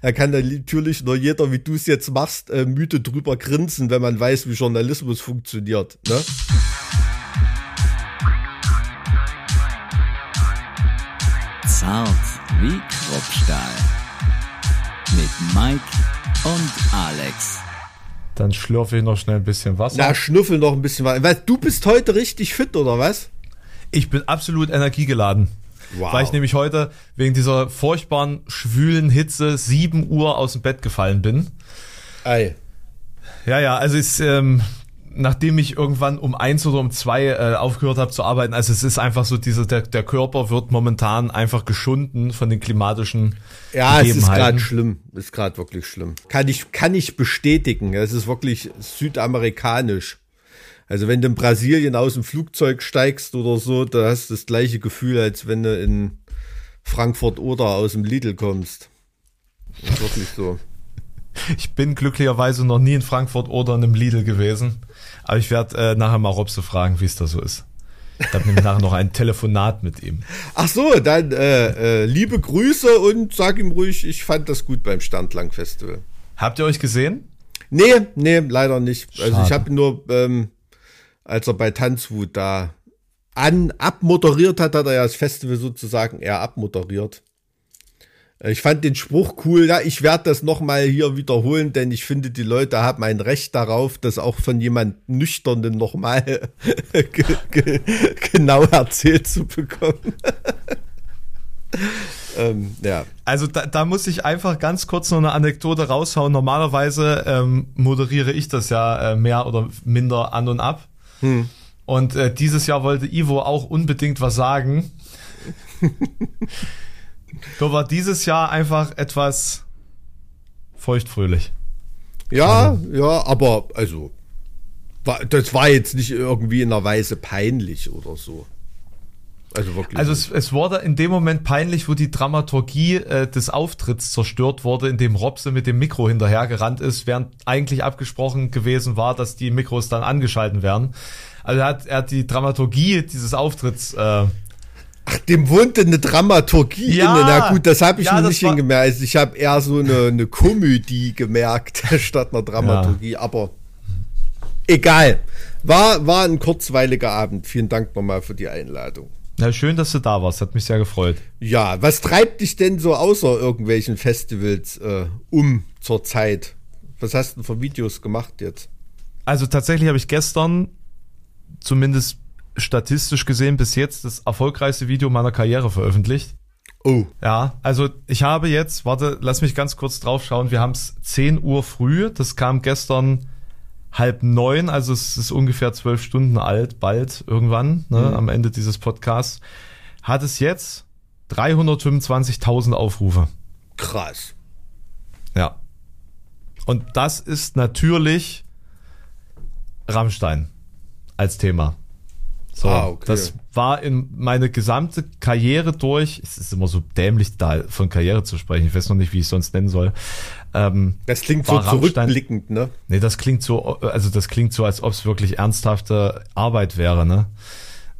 Da kann natürlich nur jeder, wie du es jetzt machst, äh, müde drüber grinsen, wenn man weiß, wie Journalismus funktioniert. Ne? Zart wie Kruppstahl. Mit Mike und Alex. Dann schlürfe ich noch schnell ein bisschen Wasser. Na, schnüffel noch ein bisschen was. Weil du bist heute richtig fit, oder was? Ich bin absolut energiegeladen. Wow. Weil ich nämlich heute wegen dieser furchtbaren, schwülen Hitze 7 Uhr aus dem Bett gefallen bin. Ei. Ja, ja, also ist, ähm, nachdem ich irgendwann um eins oder um zwei äh, aufgehört habe zu arbeiten, also es ist einfach so, dieser, der, der Körper wird momentan einfach geschunden von den klimatischen Ja, es ist gerade schlimm. Ist gerade wirklich schlimm. Kann ich, kann ich bestätigen. Es ist wirklich südamerikanisch. Also wenn du in Brasilien aus dem Flugzeug steigst oder so, da hast du das gleiche Gefühl, als wenn du in Frankfurt oder aus dem Lidl kommst. Ist wirklich so. Ich bin glücklicherweise noch nie in Frankfurt oder in einem Lidl gewesen. Aber ich werde äh, nachher mal Robse fragen, wie es da so ist. Ich habe nämlich nachher noch ein Telefonat mit ihm. Ach so, dann äh, äh, liebe Grüße und sag ihm ruhig, ich fand das gut beim Standlang Festival. Habt ihr euch gesehen? Nee, nee, leider nicht. Also Schade. ich habe nur, ähm, als er bei Tanzwut da an abmoderiert hat, hat er ja das Festival sozusagen eher abmoderiert. Äh, Ich fand den Spruch cool. Ja, ich werde das nochmal hier wiederholen, denn ich finde, die Leute haben ein Recht darauf, das auch von jemand Nüchternen nochmal ge ge genau erzählt zu bekommen. ähm, ja. Also da, da muss ich einfach ganz kurz noch eine Anekdote raushauen. Normalerweise ähm, moderiere ich das ja äh, mehr oder minder an und ab. Und äh, dieses Jahr wollte Ivo auch unbedingt was sagen. so war dieses Jahr einfach etwas feuchtfröhlich. Ja, ja, aber also, das war jetzt nicht irgendwie in einer Weise peinlich oder so. Also wirklich. Also es, es wurde in dem Moment peinlich, wo die Dramaturgie äh, des Auftritts zerstört wurde, indem Robse mit dem Mikro hinterhergerannt ist, während eigentlich abgesprochen gewesen war, dass die Mikros dann angeschalten werden. Also er hat, er hat die Dramaturgie dieses Auftritts äh, Ach, dem wohnte eine Dramaturgie Ja. inne. Na gut, das habe ich Ja, noch nicht hingemerkt. Also ich habe eher so eine, eine Komödie gemerkt, statt einer Dramaturgie. Aber egal. War, war ein kurzweiliger Abend. Vielen Dank nochmal für die Einladung. Ja, schön, dass du da warst, hat mich sehr gefreut. Ja, was treibt dich denn so außer irgendwelchen Festivals äh, um zur Zeit? Was hast du denn für Videos gemacht jetzt? Also tatsächlich habe ich gestern zumindest statistisch gesehen bis jetzt das erfolgreichste Video meiner Karriere veröffentlicht. Oh, Ja, also ich habe jetzt, warte, lass mich ganz kurz drauf schauen. Wir haben es 10 Uhr früh. Das kam gestern halb neun, also es ist ungefähr zwölf Stunden alt, bald irgendwann, ne, am Ende dieses Podcasts. Hat es jetzt 325.000 Aufrufe. krass. Ja. Und das ist natürlich Rammstein als Thema. So, Ah, okay. das war in meine gesamte Karriere durch. Es ist immer so dämlich, da von Karriere zu sprechen. Ich weiß noch nicht, wie ich es sonst nennen soll. Ähm, Das klingt so Rammstein- zurückblickend, ne? nee, das klingt so, also das klingt so, als ob es wirklich ernsthafte Arbeit wäre, ne?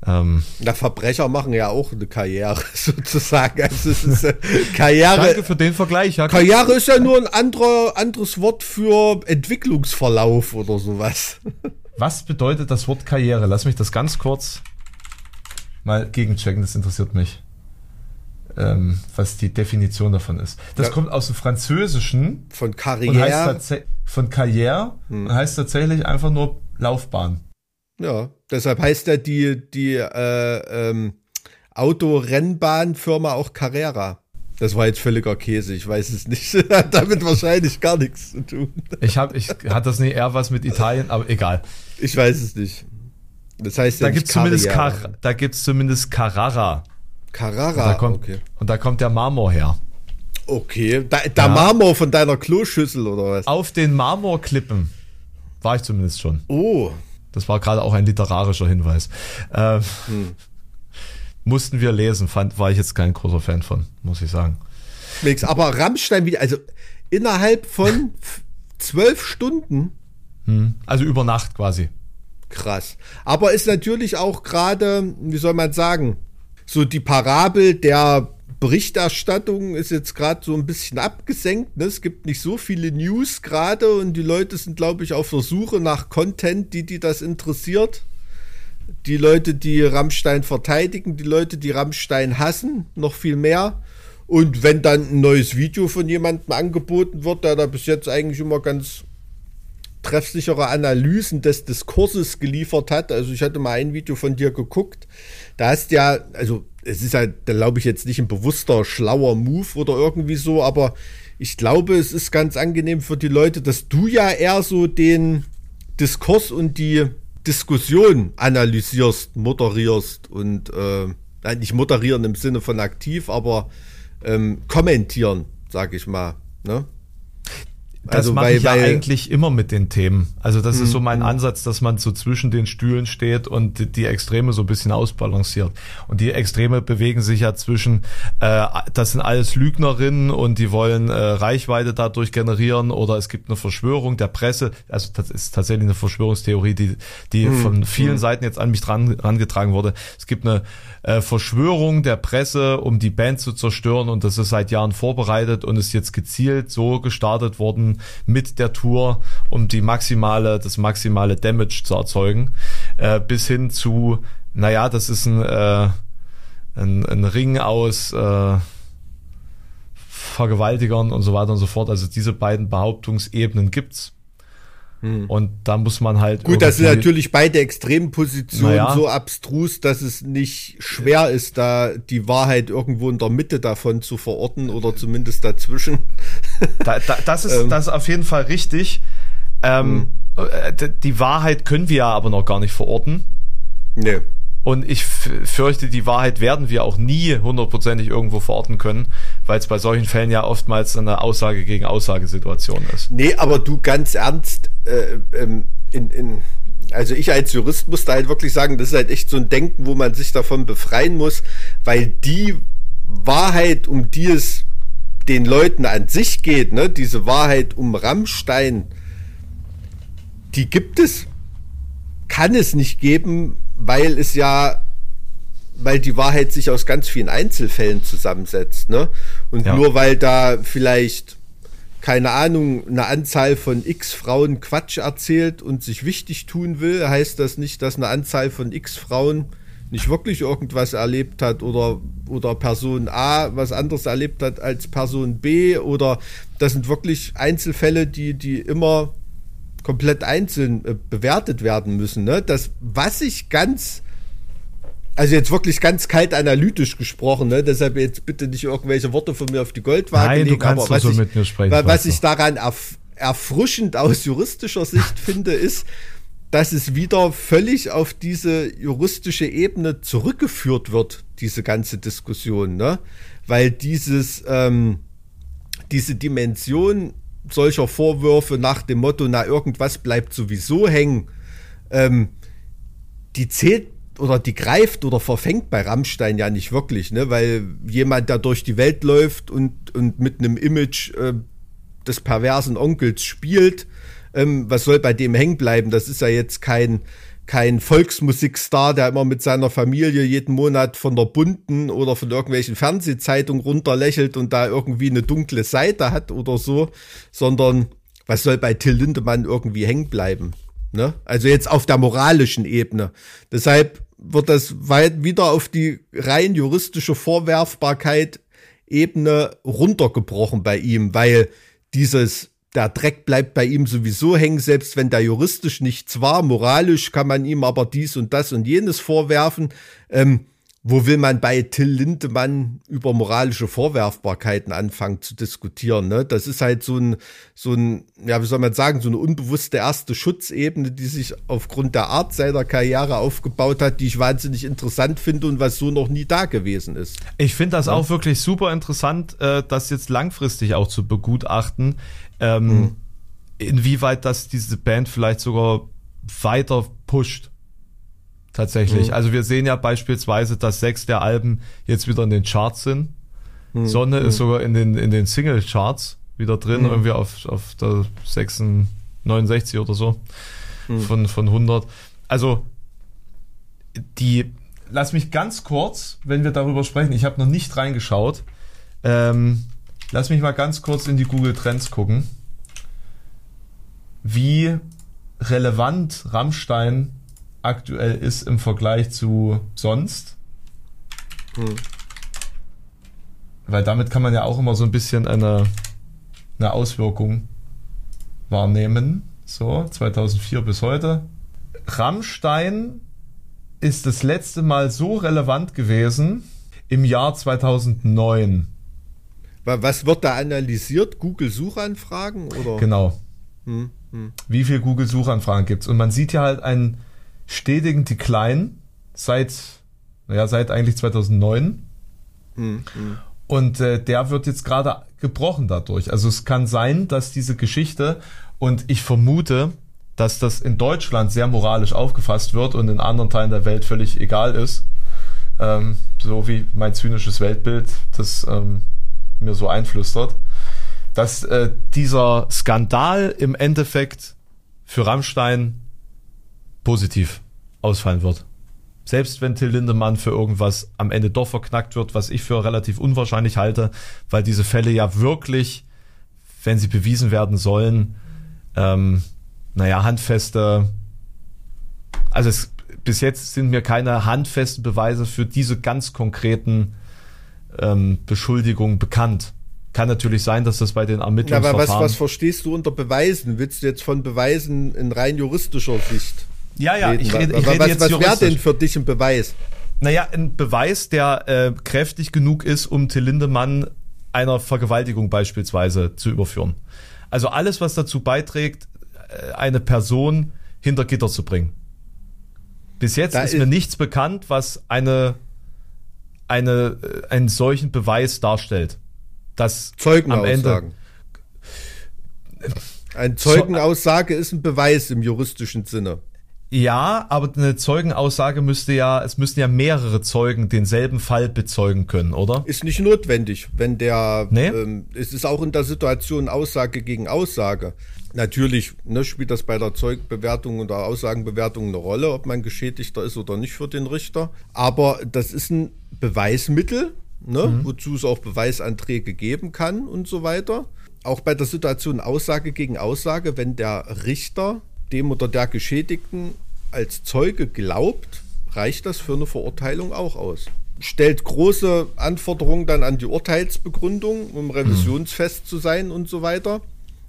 Ähm, Na, Verbrecher machen ja auch eine Karriere, sozusagen. Also es ist, äh, Karriere, danke für den Vergleich, ja. Karriere ist ja nur ein anderer, anderes Wort für Entwicklungsverlauf oder sowas. Was bedeutet das Wort Karriere? Lass mich das ganz kurz mal gegenchecken, das interessiert mich. Ähm, was die Definition davon ist. Das Ja. kommt aus dem Französischen Von Karriere. von Karriere und heißt tatsächlich einfach nur Laufbahn. Ja, deshalb heißt ja die, die äh, ähm, Autorennbahnfirma auch Carrera. Das war jetzt völliger Käse, ich weiß es nicht. Hat damit wahrscheinlich gar nichts zu tun. Ich habe, ich hat das nicht eher was mit Italien, aber egal. Ich weiß es nicht. Das heißt ja Da nicht gibt's zumindest. Car da gibt's zumindest Carrara. Carrara, Da kommt, okay. Und da kommt der Marmor her. Okay, da, der Ja. Marmor von deiner Kloschüssel oder was? Auf den Marmorklippen war ich zumindest schon. Oh, Das war gerade auch ein literarischer Hinweis. Ähm, Mussten wir lesen, fand, war ich jetzt kein großer Fan von, muss ich sagen. nix. Aber Rammstein wieder, also innerhalb von f- zwölf Stunden, Also über Nacht quasi. krass. Aber ist natürlich auch gerade, wie soll man sagen, so die Parabel der Berichterstattung ist jetzt gerade so ein bisschen abgesenkt. Ne? Es gibt nicht so viele News gerade und die Leute sind, glaube ich, auf der Suche nach Content, die die das interessiert. Die Leute, die Rammstein verteidigen, die Leute, die Rammstein hassen, noch viel mehr. Und wenn dann ein neues Video von jemandem angeboten wird, der da bis jetzt eigentlich immer ganz treffsichere Analysen des Diskurses geliefert hat. Also ich hatte mal ein Video von dir geguckt. Da hast ja, also es ist halt, glaube ich, jetzt nicht ein bewusster, schlauer Move oder irgendwie so, aber ich glaube, es ist ganz angenehm für die Leute, dass du ja eher so den Diskurs und die Diskussion analysierst, moderierst und äh, nicht moderieren im Sinne von aktiv, aber ähm, kommentieren, sag ich mal. Ne? Das also, mache ich ja eigentlich immer mit den Themen. Also das ist so mein mhm. Ansatz, dass man so zwischen den Stühlen steht und die Extreme so ein bisschen ausbalanciert. Und die Extreme bewegen sich ja zwischen, äh, das sind alles Lügnerinnen und die wollen äh, Reichweite dadurch generieren oder es gibt eine Verschwörung der Presse. Also das ist tatsächlich eine Verschwörungstheorie, die, die mhm. von vielen mhm. Seiten jetzt an mich dran, rangetragen wurde. Es gibt eine äh, Verschwörung der Presse, um die Band zu zerstören und das ist seit Jahren vorbereitet und ist jetzt gezielt so gestartet worden mit der Tour, um die maximale, das maximale Damage zu erzeugen, äh, bis hin zu, naja, das ist ein, äh, ein, ein Ring aus äh, Vergewaltigern und so weiter und so fort. Also diese beiden Behauptungsebenen gibt's. Hm. Und da muss man halt. Gut, das sind natürlich beide Extrempositionen naja. so abstrus, dass es nicht schwer ist, da die Wahrheit irgendwo in der Mitte davon zu verorten oder zumindest dazwischen. Da, da, das, ist, ähm. das ist auf jeden Fall richtig. Ähm, hm. Die Wahrheit können wir ja aber noch gar nicht verorten. Nee. Und ich fürchte, die Wahrheit werden wir auch nie hundertprozentig irgendwo verorten können, weil es bei solchen Fällen ja oftmals eine Aussage gegen Aussagesituation ist. Nee, aber du ganz ernst, äh, ähm, in, in, also ich als Jurist muss da halt wirklich sagen, das ist halt echt so ein Denken, wo man sich davon befreien muss, weil die Wahrheit, um die es den Leuten an sich geht, ne, diese Wahrheit um Rammstein, die gibt es, kann es nicht geben, weil es ja, weil die Wahrheit sich aus ganz vielen Einzelfällen zusammensetzt, ne? Und ja. nur weil da vielleicht keine Ahnung, eine Anzahl von x Frauen Quatsch erzählt und sich wichtig tun will, heißt das nicht, dass eine Anzahl von x Frauen nicht wirklich irgendwas erlebt hat oder, oder Person A was anderes erlebt hat als Person B oder das sind wirklich Einzelfälle, die, die immer komplett einzeln äh, bewertet werden müssen. Ne? Das, was ich ganz, also jetzt wirklich ganz kalt analytisch gesprochen, ne? deshalb jetzt bitte nicht irgendwelche Worte von mir auf die Goldwaage Nein, legen, du kannst aber was, so ich, mit mir sprechen, was ich daran erf erfrischend aus juristischer Sicht finde, ist, dass es wieder völlig auf diese juristische Ebene zurückgeführt wird, diese ganze Diskussion, ne? Weil dieses, ähm, diese Dimension solcher Vorwürfe nach dem Motto, na irgendwas bleibt sowieso hängen, ähm, die zählt oder die greift oder verfängt bei Rammstein ja nicht wirklich, ne? weil jemand, der durch die Welt läuft und, und mit einem Image äh, des perversen Onkels spielt, ähm, was soll bei dem hängen bleiben? Das ist ja jetzt kein, kein Volksmusikstar, der immer mit seiner Familie jeden Monat von der bunten oder von irgendwelchen Fernsehzeitungen runterlächelt und da irgendwie eine dunkle Seite hat oder so, sondern was soll bei Till Lindemann irgendwie hängen bleiben? Ne? Also jetzt auf der moralischen Ebene. Deshalb wird das weit wieder auf die rein juristische Vorwerfbarkeit Ebene runtergebrochen bei ihm, weil dieses der Dreck bleibt bei ihm sowieso hängen, selbst wenn der juristisch nichts war. Moralisch kann man ihm aber dies und das und jenes vorwerfen. Ähm, wo will man bei Till Lindemann über moralische Vorwerfbarkeiten anfangen zu diskutieren? Ne? Das ist halt so ein, so ein, ja, wie soll man sagen, so eine unbewusste erste Schutzebene, die sich aufgrund der Art seiner Karriere aufgebaut hat, die ich wahnsinnig interessant finde und was so noch nie da gewesen ist. Ich finde das ja. auch wirklich super interessant, äh, das jetzt langfristig auch zu begutachten ähm, mhm. inwieweit das diese Band vielleicht sogar weiter pusht. Tatsächlich. Mhm. Also wir sehen ja beispielsweise, dass sechs der Alben jetzt wieder in den Charts sind. Mhm. Sonne ist mhm. sogar in den, in den Single-Charts wieder drin, mhm. irgendwie auf, auf der 66, 69 oder so mhm. von, von 100. Also die, lass mich ganz kurz, wenn wir darüber sprechen, ich habe noch nicht reingeschaut, ähm, lass mich mal ganz kurz in die Google Trends gucken, wie relevant Rammstein aktuell ist im Vergleich zu sonst. Hm. Weil damit kann man ja auch immer so ein bisschen eine, eine Auswirkung wahrnehmen. So, 2004 bis heute. Rammstein ist das letzte Mal so relevant gewesen im Jahr 2009. Was wird da analysiert? Google-Suchanfragen? Genau. Hm, hm. Wie viele Google-Suchanfragen gibt es? Und man sieht ja halt einen stetigen Decline seit, naja, seit eigentlich 2009. Hm, hm. Und äh, der wird jetzt gerade gebrochen dadurch. Also es kann sein, dass diese Geschichte, und ich vermute, dass das in Deutschland sehr moralisch aufgefasst wird und in anderen Teilen der Welt völlig egal ist. Ähm, so wie mein zynisches Weltbild das ähm, mir so einflüstert, dass äh, dieser Skandal im Endeffekt für Rammstein positiv ausfallen wird. Selbst wenn Till Lindemann für irgendwas am Ende doch verknackt wird, was ich für relativ unwahrscheinlich halte, weil diese Fälle ja wirklich, wenn sie bewiesen werden sollen, ähm, naja, handfeste, also es, bis jetzt sind mir keine handfesten Beweise für diese ganz konkreten ähm, Beschuldigungen bekannt. Kann natürlich sein, dass das bei den Ermittlungsverfahren... Ja, aber was, was verstehst du unter Beweisen? Willst du jetzt von Beweisen in rein juristischer Sicht Ja, ja, reden? ich rede, ich rede was, jetzt Was wäre denn für dich ein Beweis? Naja, ein Beweis, der äh, kräftig genug ist, um Till Lindemann einer Vergewaltigung beispielsweise zu überführen. Also alles, was dazu beiträgt, äh, eine Person hinter Gitter zu bringen. Bis jetzt ist, ist mir nichts bekannt, was eine, eine, äh, einen solchen Beweis darstellt. Dass Zeugenaussagen. Eine Zeugenaussage ist ein Beweis im juristischen Sinne. Ja, aber eine Zeugenaussage müsste ja, es müssten ja mehrere Zeugen denselben Fall bezeugen können, oder? Ist nicht notwendig, wenn der, nee? ähm, es ist auch in der Situation Aussage gegen Aussage. Natürlich ne, spielt das bei der Zeugbewertung oder Aussagenbewertung eine Rolle, ob man Geschädigter ist oder nicht für den Richter. Aber das ist ein Beweismittel, ne, mhm. wozu es auch Beweisanträge geben kann und so weiter. Auch bei der Situation Aussage gegen Aussage, wenn der Richter dem oder der Geschädigten als Zeuge glaubt, reicht das für eine Verurteilung auch aus. Stellt große Anforderungen dann an die Urteilsbegründung, um revisionsfest zu sein und so weiter.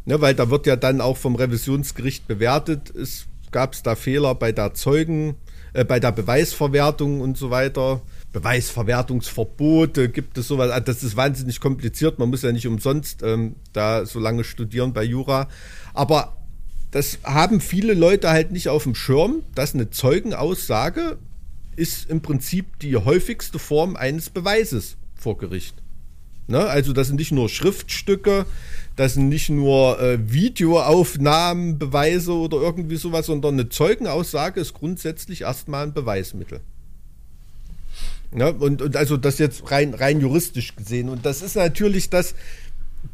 Ne, weil da wird ja dann auch vom Revisionsgericht bewertet, es gab es da Fehler bei der Zeugen, äh, bei der Beweisverwertung und so weiter. Beweisverwertungsverbote, gibt es sowas. Ah, das ist wahnsinnig kompliziert. Man muss ja nicht umsonst ähm, da so lange studieren bei Jura. Aber das haben viele Leute halt nicht auf dem Schirm, dass eine Zeugenaussage ist im Prinzip die häufigste Form eines Beweises vor Gericht. Ne? Also das sind nicht nur Schriftstücke, das sind nicht nur äh, Videoaufnahmen, Beweise oder irgendwie sowas, sondern eine Zeugenaussage ist grundsätzlich erstmal ein Beweismittel. Ne? Und, und also das jetzt rein, rein juristisch gesehen. Und das ist natürlich das,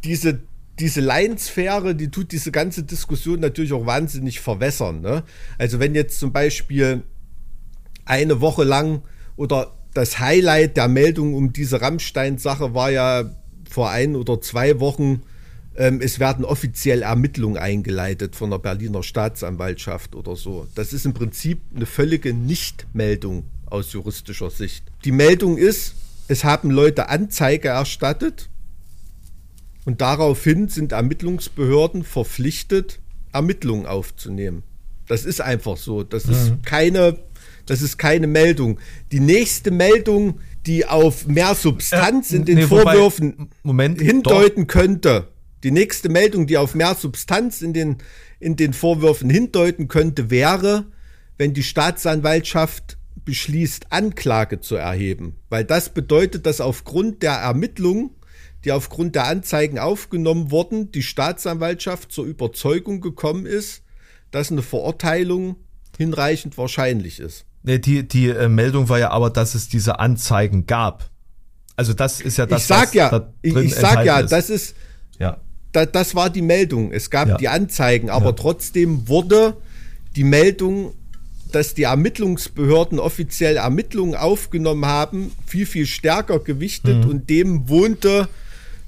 diese diese Laiensphäre, die tut diese ganze Diskussion natürlich auch wahnsinnig verwässern. Ne? Also wenn jetzt zum Beispiel eine Woche lang oder das Highlight der Meldung um diese Rammstein-Sache war ja vor ein oder zwei Wochen, ähm, es werden offiziell Ermittlungen eingeleitet von der Berliner Staatsanwaltschaft oder so. Das ist im Prinzip eine völlige Nichtmeldung aus juristischer Sicht. Die Meldung ist, es haben Leute Anzeige erstattet und daraufhin sind Ermittlungsbehörden verpflichtet, Ermittlungen aufzunehmen. Das ist einfach so. Das mhm. ist keine, das ist keine Meldung. Die nächste Meldung, die auf mehr Substanz äh, in den nee, Vorwürfen wobei, Moment, hindeuten doch. könnte, die nächste Meldung, die auf mehr Substanz in den, in den Vorwürfen hindeuten könnte, wäre, wenn die Staatsanwaltschaft beschließt, Anklage zu erheben. Weil das bedeutet, dass aufgrund der Ermittlung die aufgrund der Anzeigen aufgenommen wurden, die Staatsanwaltschaft zur Überzeugung gekommen ist, dass eine Verurteilung hinreichend wahrscheinlich ist. Die, die äh, Meldung war ja aber, dass es diese Anzeigen gab. Also das ist ja das, ich sag ja, da ich, ich sag ja, ist. das ist, ja. Da, das war die Meldung. Es gab ja. die Anzeigen, aber ja. trotzdem wurde die Meldung dass die Ermittlungsbehörden offiziell Ermittlungen aufgenommen haben, viel, viel stärker gewichtet mhm. und dem wohnte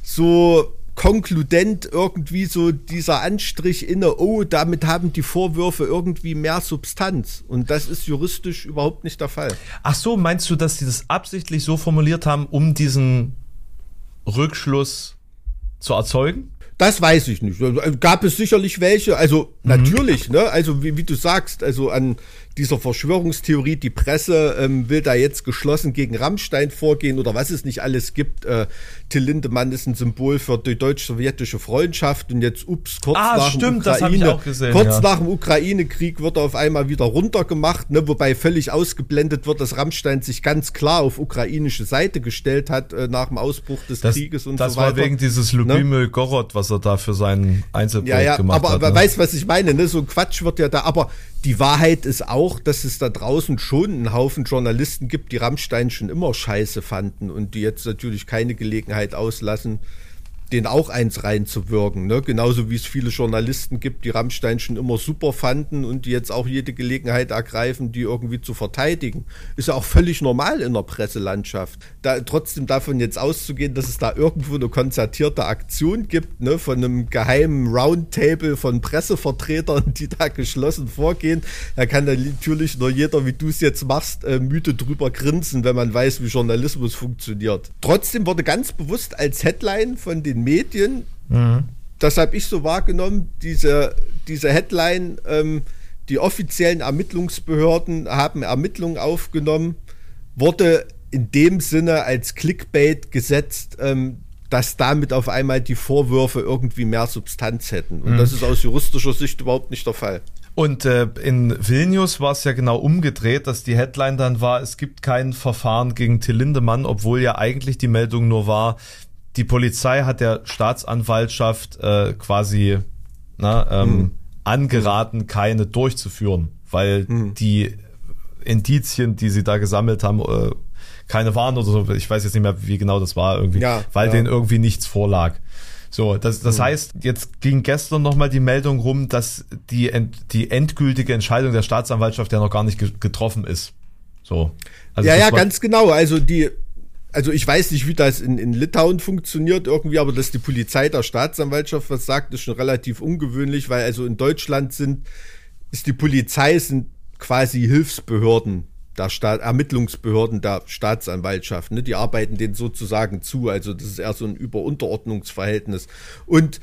so konkludent irgendwie so dieser Anstrich inne, oh, damit haben die Vorwürfe irgendwie mehr Substanz. Und das ist juristisch überhaupt nicht der Fall. Ach so, meinst du, dass sie das absichtlich so formuliert haben, um diesen Rückschluss zu erzeugen? Das weiß ich nicht. Gab es sicherlich welche, also mhm. natürlich, ne? Also wie, wie du sagst, also an dieser Verschwörungstheorie, die Presse ähm, will da jetzt geschlossen gegen Rammstein vorgehen oder was es nicht alles gibt. Äh, Till Lindemann ist ein Symbol für die deutsch-sowjetische Freundschaft und jetzt, ups, kurz ah, nach stimmt, dem Ukraine, gesehen, kurz ja. nach dem Ukraine-Krieg wird er auf einmal wieder runtergemacht, ne, wobei völlig ausgeblendet wird, dass Rammstein sich ganz klar auf ukrainische Seite gestellt hat äh, nach dem Ausbruch des das, Krieges und so weiter. Das war wegen dieses Lubimel ne? Gorod, was er da für seinen Einzelprojekt ja, ja, gemacht aber, hat. Aber ne? weißt, was ich meine, ne? So Quatsch wird ja da, aber die Wahrheit ist auch, dass es da draußen schon einen Haufen Journalisten gibt, die Rammstein schon immer scheiße fanden und die jetzt natürlich keine Gelegenheit auslassen, den auch eins reinzuwirken. Ne? Genauso wie es viele Journalisten gibt, die Rammstein schon immer super fanden und die jetzt auch jede Gelegenheit ergreifen, die irgendwie zu verteidigen. Ist ja auch völlig normal in der Presselandschaft. Da, trotzdem davon jetzt auszugehen, dass es da irgendwo eine konzertierte Aktion gibt, ne? von einem geheimen Roundtable von Pressevertretern, die da geschlossen vorgehen, da kann dann natürlich nur jeder, wie du es jetzt machst, äh, müde drüber grinsen, wenn man weiß, wie Journalismus funktioniert. Trotzdem wurde ganz bewusst als Headline von den den Medien, mhm. das habe ich so wahrgenommen, diese, diese Headline, ähm, die offiziellen Ermittlungsbehörden haben Ermittlungen aufgenommen, wurde in dem Sinne als Clickbait gesetzt, ähm, dass damit auf einmal die Vorwürfe irgendwie mehr Substanz hätten. Und mhm. das ist aus juristischer Sicht überhaupt nicht der Fall. Und äh, in Vilnius war es ja genau umgedreht, dass die Headline dann war, es gibt kein Verfahren gegen Till Lindemann, obwohl ja eigentlich die Meldung nur war, die Polizei hat der Staatsanwaltschaft äh, quasi na, ähm, hm. angeraten, keine durchzuführen, weil hm. die Indizien, die sie da gesammelt haben, äh, keine waren oder so. Ich weiß jetzt nicht mehr, wie genau das war irgendwie, ja, weil ja. denen irgendwie nichts vorlag. So, das, das hm. heißt, jetzt ging gestern nochmal die Meldung rum, dass die, die endgültige Entscheidung der Staatsanwaltschaft ja noch gar nicht getroffen ist. So. Also ja, ja, ganz genau. Also die also ich weiß nicht, wie das in, in Litauen funktioniert irgendwie, aber dass die Polizei der Staatsanwaltschaft was sagt, ist schon relativ ungewöhnlich, weil also in Deutschland sind, ist die Polizei sind quasi Hilfsbehörden der Staat, Ermittlungsbehörden der Staatsanwaltschaft. Ne? Die arbeiten denen sozusagen zu. Also das ist eher so ein Überunterordnungsverhältnis. Und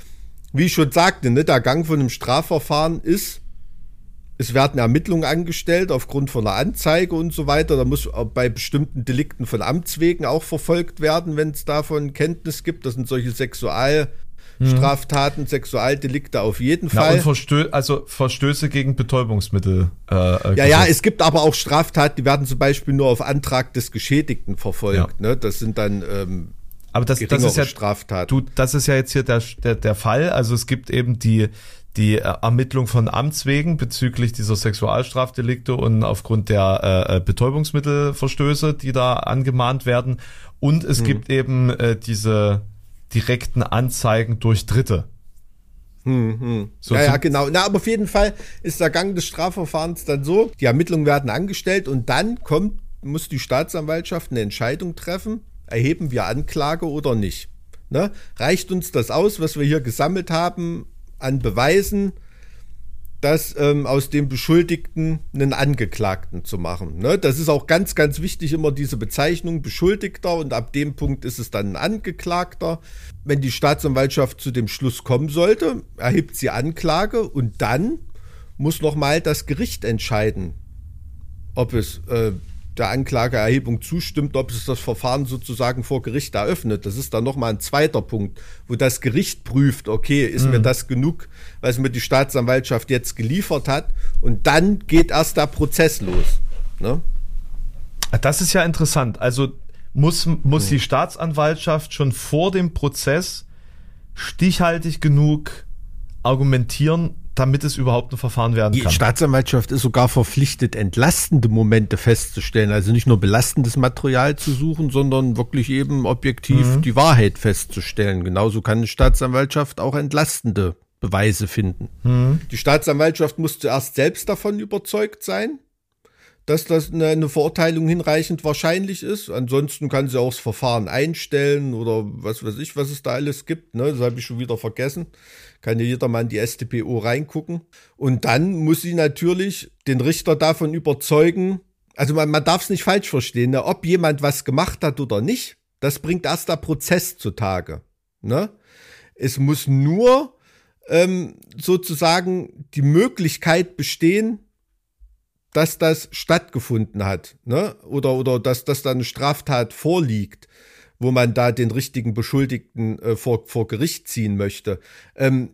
wie ich schon sagte, ne, der Gang von einem Strafverfahren ist es werden Ermittlungen angestellt aufgrund von einer Anzeige und so weiter. Da muss bei bestimmten Delikten von Amts wegen auch verfolgt werden, wenn es davon Kenntnis gibt. Das sind solche Sexualstraftaten, mhm. Sexualdelikte auf jeden Fall. Ja, und Verstö also Verstöße gegen Betäubungsmittel. Äh, äh, ja, ja, es gibt aber auch Straftaten, die werden zum Beispiel nur auf Antrag des Geschädigten verfolgt. Ja. Ne? Das sind dann ähm, aber das, das ist ja Straftaten. Du, das ist ja jetzt hier der, der, der Fall. Also es gibt eben die die äh, Ermittlung von Amts wegen bezüglich dieser Sexualstrafdelikte und aufgrund der äh, äh, Betäubungsmittelverstöße, die da angemahnt werden. Und es mhm. gibt eben äh, diese direkten Anzeigen durch Dritte. Hm, hm. So ja, ja, genau. Na, aber auf jeden Fall ist der Gang des Strafverfahrens dann so, die Ermittlungen werden angestellt und dann kommt, muss die Staatsanwaltschaft eine Entscheidung treffen, erheben wir Anklage oder nicht. Ne? Reicht uns das aus, was wir hier gesammelt haben an Beweisen, das ähm, aus dem Beschuldigten einen Angeklagten zu machen. Ne? Das ist auch ganz, ganz wichtig, immer diese Bezeichnung Beschuldigter und ab dem Punkt ist es dann ein Angeklagter. Wenn die Staatsanwaltschaft zu dem Schluss kommen sollte, erhebt sie Anklage und dann muss nochmal das Gericht entscheiden, ob es äh, der Anklageerhebung zustimmt, ob es das Verfahren sozusagen vor Gericht eröffnet. Das ist dann nochmal ein zweiter Punkt, wo das Gericht prüft, okay, ist mhm. mir das genug, was mir die Staatsanwaltschaft jetzt geliefert hat? Und dann geht erst der Prozess los. Ne? Das ist ja interessant. Also muss, muss mhm. die Staatsanwaltschaft schon vor dem Prozess stichhaltig genug argumentieren, damit es überhaupt ein Verfahren werden kann. Die Staatsanwaltschaft ist sogar verpflichtet, entlastende Momente festzustellen. Also nicht nur belastendes Material zu suchen, sondern wirklich eben objektiv mhm. die Wahrheit festzustellen. Genauso kann eine Staatsanwaltschaft auch entlastende Beweise finden. Mhm. Die Staatsanwaltschaft muss zuerst selbst davon überzeugt sein, dass das eine, eine Verurteilung hinreichend wahrscheinlich ist. Ansonsten kann sie auch das Verfahren einstellen oder was weiß ich, was es da alles gibt. Ne? Das habe ich schon wieder vergessen. Kann ja jeder mal in die StPO reingucken. Und dann muss sie natürlich den Richter davon überzeugen, also man, man darf es nicht falsch verstehen, ne? ob jemand was gemacht hat oder nicht, das bringt erst der Prozess zutage. Ne? Es muss nur ähm, sozusagen die Möglichkeit bestehen, dass das stattgefunden hat, ne? Oder, oder dass, dass da eine Straftat vorliegt, wo man da den richtigen Beschuldigten äh, vor, vor Gericht ziehen möchte. Ähm,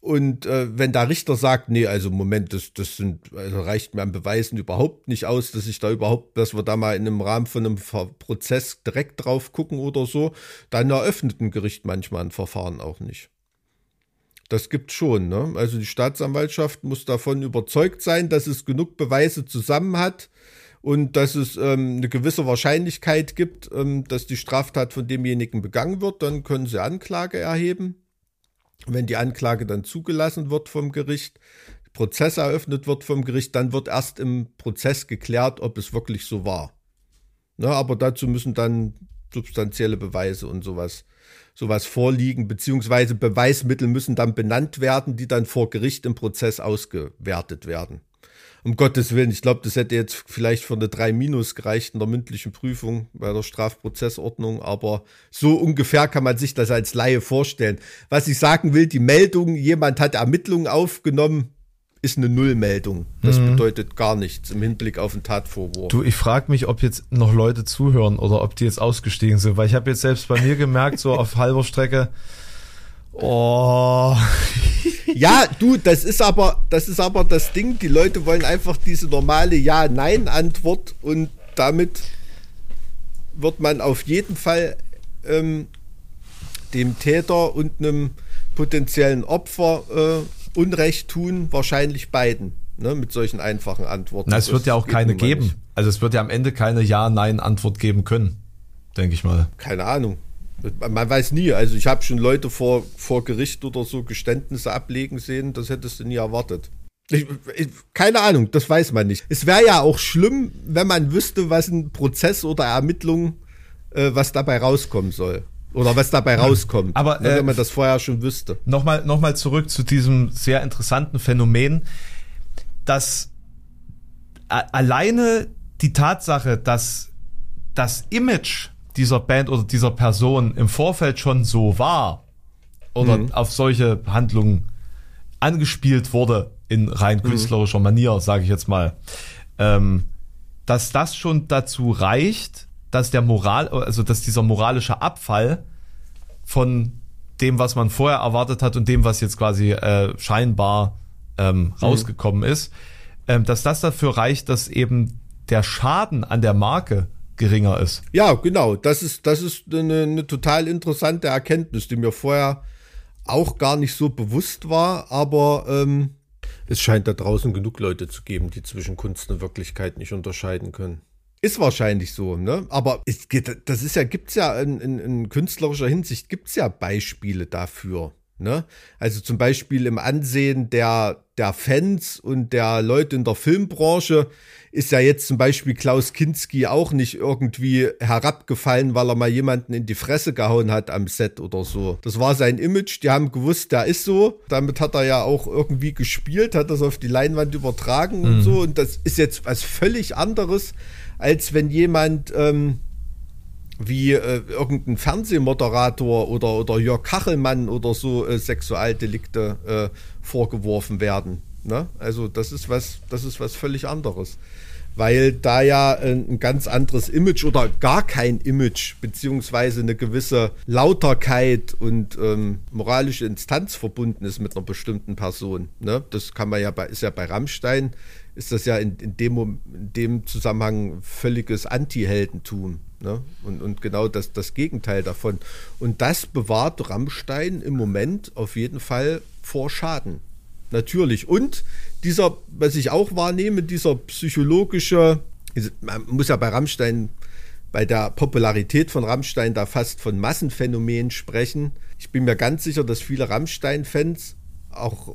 und äh, wenn der Richter sagt, nee, also Moment, das, das sind, also reicht mir an Beweisen überhaupt nicht aus, dass ich da überhaupt, dass wir da mal in einem Rahmen von einem Prozess direkt drauf gucken oder so, dann eröffnet ein Gericht manchmal ein Verfahren auch nicht. Das gibt schon. Ne? Also die Staatsanwaltschaft muss davon überzeugt sein, dass es genug Beweise zusammen hat und dass es ähm, eine gewisse Wahrscheinlichkeit gibt, ähm, dass die Straftat von demjenigen begangen wird. Dann können sie Anklage erheben. Wenn die Anklage dann zugelassen wird vom Gericht, Prozess eröffnet wird vom Gericht, dann wird erst im Prozess geklärt, ob es wirklich so war. Ne, aber dazu müssen dann substanzielle Beweise und sowas sowas vorliegen, beziehungsweise Beweismittel müssen dann benannt werden, die dann vor Gericht im Prozess ausgewertet werden. Um Gottes Willen, ich glaube, das hätte jetzt vielleicht für eine 3 Minus gereicht in der mündlichen Prüfung bei der Strafprozessordnung, aber so ungefähr kann man sich das als Laie vorstellen. Was ich sagen will, die Meldung, jemand hat Ermittlungen aufgenommen, ist eine Nullmeldung. Das mhm. bedeutet gar nichts im Hinblick auf den Tatvorwurf. Du, ich frage mich, ob jetzt noch Leute zuhören oder ob die jetzt ausgestiegen sind, weil ich habe jetzt selbst bei mir gemerkt, so auf halber Strecke, oh. ja, du, das ist aber, das ist aber das Ding. Die Leute wollen einfach diese normale Ja-Nein-Antwort und damit wird man auf jeden Fall ähm, dem Täter und einem potenziellen Opfer äh, Unrecht tun wahrscheinlich beiden. Ne, mit solchen einfachen Antworten. Na, es wird ja auch keine geben. Nicht. Also es wird ja am Ende keine Ja-Nein-Antwort geben können, denke ich mal. Keine Ahnung. Man weiß nie. Also ich habe schon Leute vor, vor Gericht oder so Geständnisse ablegen sehen, das hättest du nie erwartet. Ich, ich, keine Ahnung, das weiß man nicht. Es wäre ja auch schlimm, wenn man wüsste, was ein Prozess oder Ermittlung, äh, was dabei rauskommen soll. Oder was dabei rauskommt. Aber ne, wenn man das vorher schon wüsste. Nochmal, nochmal zurück zu diesem sehr interessanten Phänomen, dass alleine die Tatsache, dass das Image dieser Band oder dieser Person im Vorfeld schon so war oder mhm. auf solche Handlungen angespielt wurde in rein mhm. künstlerischer Manier, sage ich jetzt mal, ähm, dass das schon dazu reicht, dass der Moral, also dass dieser moralische Abfall von dem, was man vorher erwartet hat und dem, was jetzt quasi äh, scheinbar ähm, mhm. rausgekommen mhm. ist, ähm, dass das dafür reicht, dass eben der Schaden an der Marke geringer ist. Ja, genau. Das ist, das ist eine, eine total interessante Erkenntnis, die mir vorher auch gar nicht so bewusst war, aber ähm, es scheint da draußen genug Leute zu geben, die zwischen Kunst und Wirklichkeit nicht unterscheiden können. Ist wahrscheinlich so, ne? Aber es geht, das ist ja, gibt's ja in, in, in künstlerischer Hinsicht gibt's ja Beispiele dafür. Ne? Also zum Beispiel im Ansehen der, der Fans und der Leute in der Filmbranche ist ja jetzt zum Beispiel Klaus Kinski auch nicht irgendwie herabgefallen, weil er mal jemanden in die Fresse gehauen hat am Set oder so. Das war sein Image, die haben gewusst, der ist so. Damit hat er ja auch irgendwie gespielt, hat das auf die Leinwand übertragen mhm. und so. Und das ist jetzt was völlig anderes als wenn jemand ähm, wie äh, irgendein Fernsehmoderator oder, oder Jörg Kachelmann oder so äh, Sexualdelikte äh, vorgeworfen werden. Ne? Also das ist was, das ist was völlig anderes. Weil da ja ein ganz anderes Image oder gar kein Image, beziehungsweise eine gewisse Lauterkeit und ähm, moralische Instanz verbunden ist mit einer bestimmten Person. Ne? Das kann man ja bei, ist ja bei Rammstein ist das ja in, in, dem, in dem Zusammenhang völliges Anti-Heldentum. Ne? Und, und genau das, das Gegenteil davon. Und das bewahrt Rammstein im Moment auf jeden Fall vor Schaden. Natürlich. Und dieser, was ich auch wahrnehme, dieser psychologische, man muss ja bei Rammstein, bei der Popularität von Rammstein da fast von Massenphänomen sprechen. Ich bin mir ganz sicher, dass viele Rammstein-Fans auch